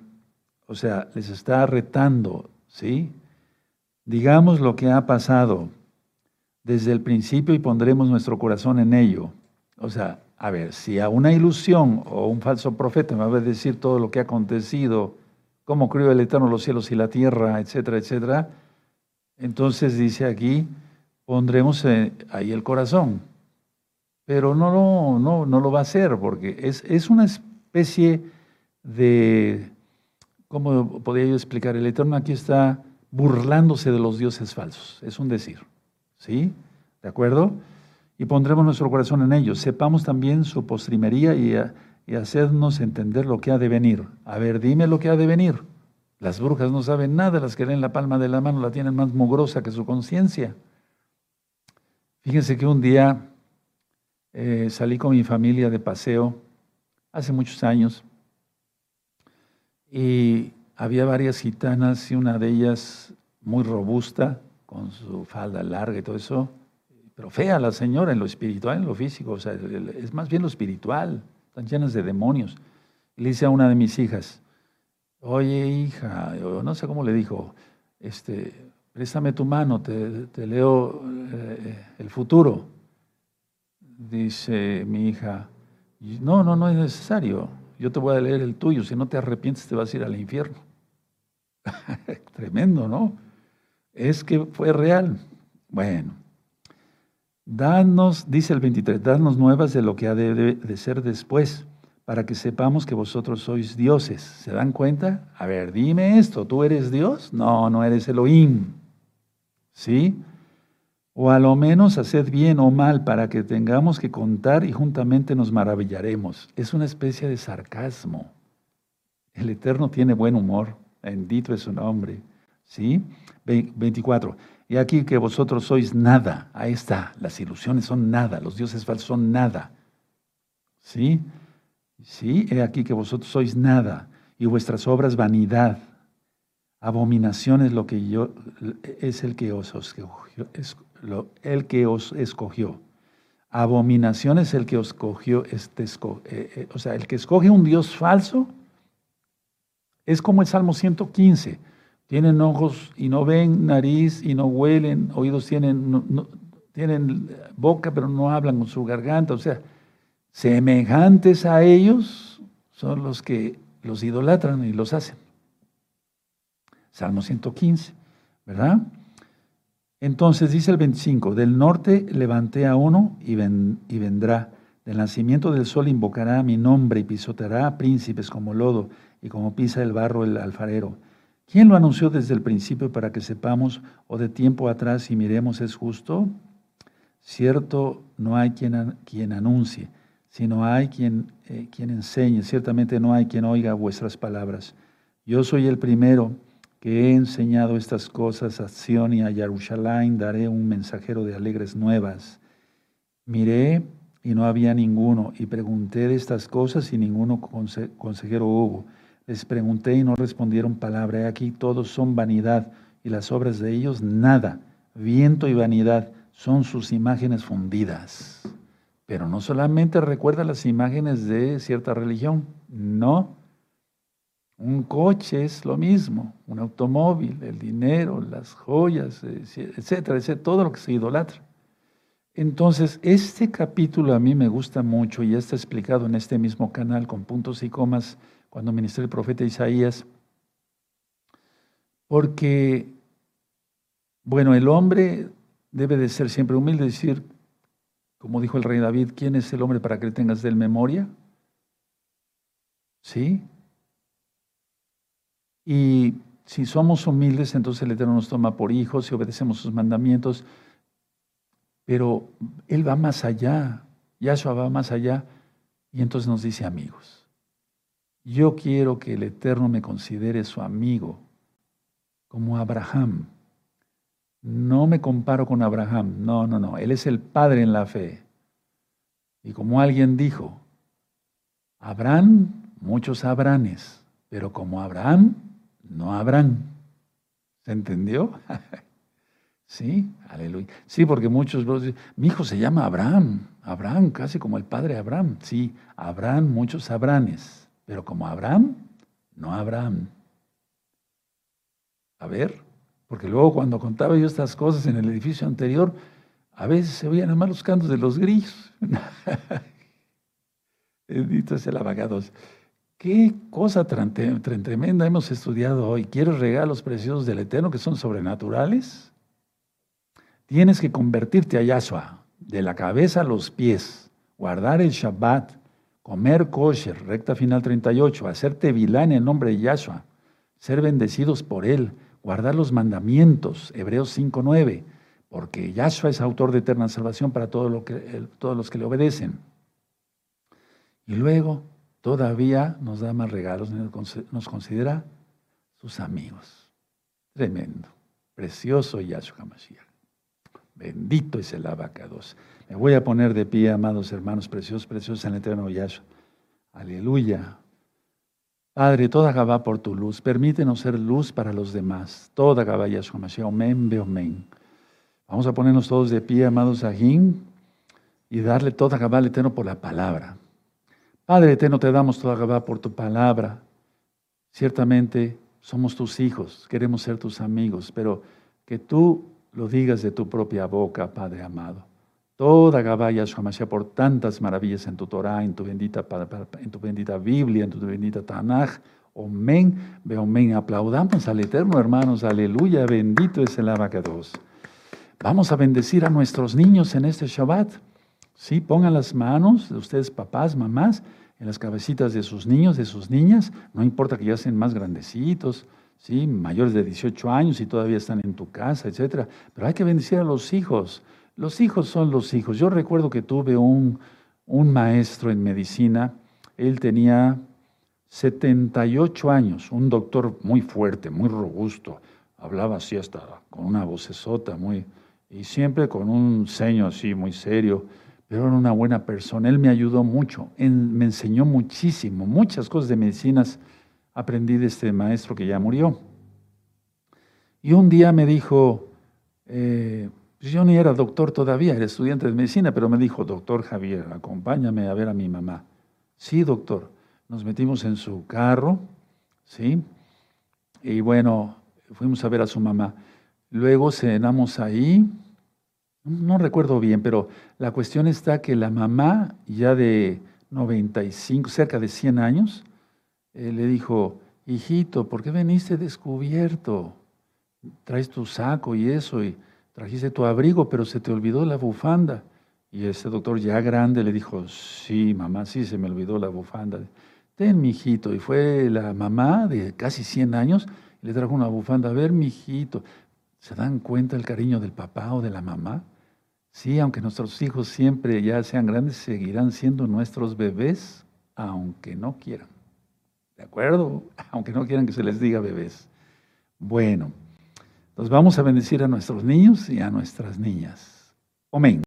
O sea, les está retando, ¿sí? Digamos lo que ha pasado desde el principio y pondremos nuestro corazón en ello. O sea, a ver, si a una ilusión o un falso profeta me va a decir todo lo que ha acontecido, cómo crió el Eterno los cielos y la tierra, etcétera, etcétera, entonces dice aquí, pondremos eh, ahí el corazón. Pero no, no, no, no lo va a hacer porque es, es una especie de, ¿cómo podría yo explicar? El Eterno aquí está burlándose de los dioses falsos, es un decir. ¿Sí? ¿De acuerdo? y pondremos nuestro corazón en ellos. Sepamos también su postrimería y, y hacernos entender lo que ha de venir. A ver, dime lo que ha de venir. Las brujas no saben nada, las que leen la palma de la mano la tienen más mugrosa que su conciencia. Fíjense que un día eh, salí con mi familia de paseo, hace muchos años, y había varias gitanas y una de ellas muy robusta, con su falda larga y todo eso, pero fea la señora en lo espiritual, en lo físico, o sea, es más bien lo espiritual, están llenas de demonios. le dice a una de mis hijas, oye hija, no sé cómo le dijo, este, préstame tu mano, te, leo eh, el futuro. Dice mi hija, no, no, no es necesario, yo te voy a leer el tuyo, si no te arrepientes te vas a ir al infierno. Tremendo, ¿no? Es que fue real. Bueno, Danos, dice el 23, danos nuevas de lo que ha de, ser después, para que sepamos que vosotros sois dioses. ¿Se dan cuenta? A ver, dime esto, ¿tú eres Dios? No, no eres Elohim. ¿Sí? O a lo menos haced bien o mal para que tengamos que contar y juntamente nos maravillaremos. Es una especie de sarcasmo. El Eterno tiene buen humor, bendito es su nombre. ¿Sí? 24. Y aquí que vosotros sois nada. Ahí está. Las ilusiones son nada. Los dioses falsos son nada. ¿Sí? Sí, he aquí que vosotros sois nada. Y vuestras obras vanidad. Abominación es lo que yo es el que os escogió, el que os escogió. Abominación es el que os escogió, este, eh, eh, o sea, el que escoge un Dios falso es como el Salmo 115 tienen ojos y no ven, nariz y no huelen, oídos tienen, tienen boca pero no hablan con su garganta. O sea, semejantes a ellos son los que los idolatran y los hacen. Salmo 115, ¿verdad? Entonces dice el 25, del norte levanté a uno y, vendrá. Del nacimiento del sol invocará mi nombre y pisoteará a príncipes como lodo y como pisa el barro el alfarero. ¿Quién lo anunció desde el principio para que sepamos o de tiempo atrás y miremos es justo? Cierto, no hay quien, quien anuncie, sino hay quien, eh, quien enseñe. Ciertamente no hay quien oiga vuestras palabras. Yo soy el primero que he enseñado estas cosas a Sion y a Jerusalén, daré un mensajero de alegres nuevas. Miré y no había ninguno, y pregunté de estas cosas y ninguno consejero hubo. Les pregunté y no respondieron palabra. Aquí todos son vanidad y las obras de ellos nada. Viento y vanidad son sus imágenes fundidas. Pero no solamente recuerda las imágenes de cierta religión, no. Un coche es lo mismo, un automóvil, el dinero, las joyas, etcétera, etcétera, todo lo que se idolatra. Entonces, este capítulo a mí me gusta mucho y está explicado en este mismo canal con puntos y comas cuando ministré el profeta Isaías, porque, bueno, el hombre debe de ser siempre humilde, decir, como dijo el rey David, ¿quién es el hombre para que le tengas de él memoria? ¿Sí? Y si somos humildes, entonces el Eterno nos toma por hijos y obedecemos sus mandamientos. Pero Él va más allá, Yahshua va más allá y entonces nos dice amigos. Yo quiero que el Eterno me considere su amigo, como Abraham. No me comparo con Abraham, no, no, no, Él es el Padre en la fe. Y como alguien dijo, habrán muchos Abranes, pero como Abraham, no habrán. ¿Se entendió? Sí, aleluya. Sí, porque muchos dicen, mi hijo se llama Abraham, Abraham, casi como el padre Abraham. Sí, Abraham, muchos Abranes, pero como Abraham, no Abraham. A ver, porque luego cuando contaba yo estas cosas en el edificio anterior, a veces se oían nada más los cantos de los grillos. Bendito sea el abogado. Qué cosa tan tremenda hemos estudiado hoy. ¿Quieres regalos preciosos del Eterno que son sobrenaturales? Tienes que convertirte a Yahshua, de la cabeza a los pies, guardar el Shabbat, comer kosher, recta final 38, hacerte vilá en el nombre de Yahshua, ser bendecidos por Él, guardar los mandamientos, Hebreos 5.9, porque Yahshua es autor de eterna salvación para que, todos los que le obedecen. Y luego todavía nos da más regalos, nos considera sus amigos. Tremendo, precioso Yahshua Mashiach. Bendito es el abacados. Me voy a poner de pie, amados hermanos preciosos, preciosos en el eterno Yahshua. Aleluya. Padre, toda Gabá por tu luz, permítenos ser luz para los demás. Toda Gabá Yahshua Mashiach, omen, omen. Vamos a ponernos todos de pie, amados Ajín, y darle toda Gabá al eterno por la palabra. Padre eterno, te damos toda Gabá por tu palabra. Ciertamente somos tus hijos, queremos ser tus amigos, pero que tú lo digas de tu propia boca, Padre amado. Toda Gabaya Shamasha por tantas maravillas en tu Torah, en tu bendita, en tu bendita Biblia, en tu bendita Tanaj. Omen, omen. Aplaudamos al Eterno, hermanos. Aleluya. Bendito es el abacados. Vamos a bendecir a nuestros niños en este Shabbat. Sí, pongan las manos de ustedes, papás, mamás, en las cabecitas de sus niños, de sus niñas. No importa que ya sean más grandecitos ¿sí? mayores de 18 años y todavía están en tu casa, etc. Pero hay que bendecir a los hijos. Los hijos son los hijos. Yo recuerdo que tuve un, un maestro en medicina, él tenía 78 años, un doctor muy fuerte, muy robusto, hablaba así hasta con una vocesota muy, y siempre con un ceño así muy serio, pero era una buena persona. Él me ayudó mucho, me enseñó muchísimo, muchas cosas de medicinas aprendí de este maestro que ya murió. Y un día me dijo, eh, yo ni era doctor todavía, era estudiante de medicina, pero me dijo, doctor Javier, acompáñame a ver a mi mamá. Sí, doctor. Nos metimos en su carro, ¿sí? Y bueno, fuimos a ver a su mamá. Luego cenamos ahí, no recuerdo bien, pero la cuestión está que la mamá, ya de 95, cerca de 100 años, eh, le dijo, hijito, ¿por qué veniste descubierto? Traes tu saco y eso, trajiste tu abrigo, pero se te olvidó la bufanda. Y ese doctor ya grande le dijo, sí, mamá, sí, se me olvidó la bufanda. Ten, mi hijito. Y fue la mamá de casi 100 años y le trajo una bufanda. A ver, mi hijito, ¿se dan cuenta el cariño del papá o de la mamá? Sí, aunque nuestros hijos siempre ya sean grandes, seguirán siendo nuestros bebés, aunque no quieran. ¿De acuerdo? Aunque no quieran que se les diga bebés. Bueno, nos vamos a bendecir a nuestros niños y a nuestras niñas. Amén.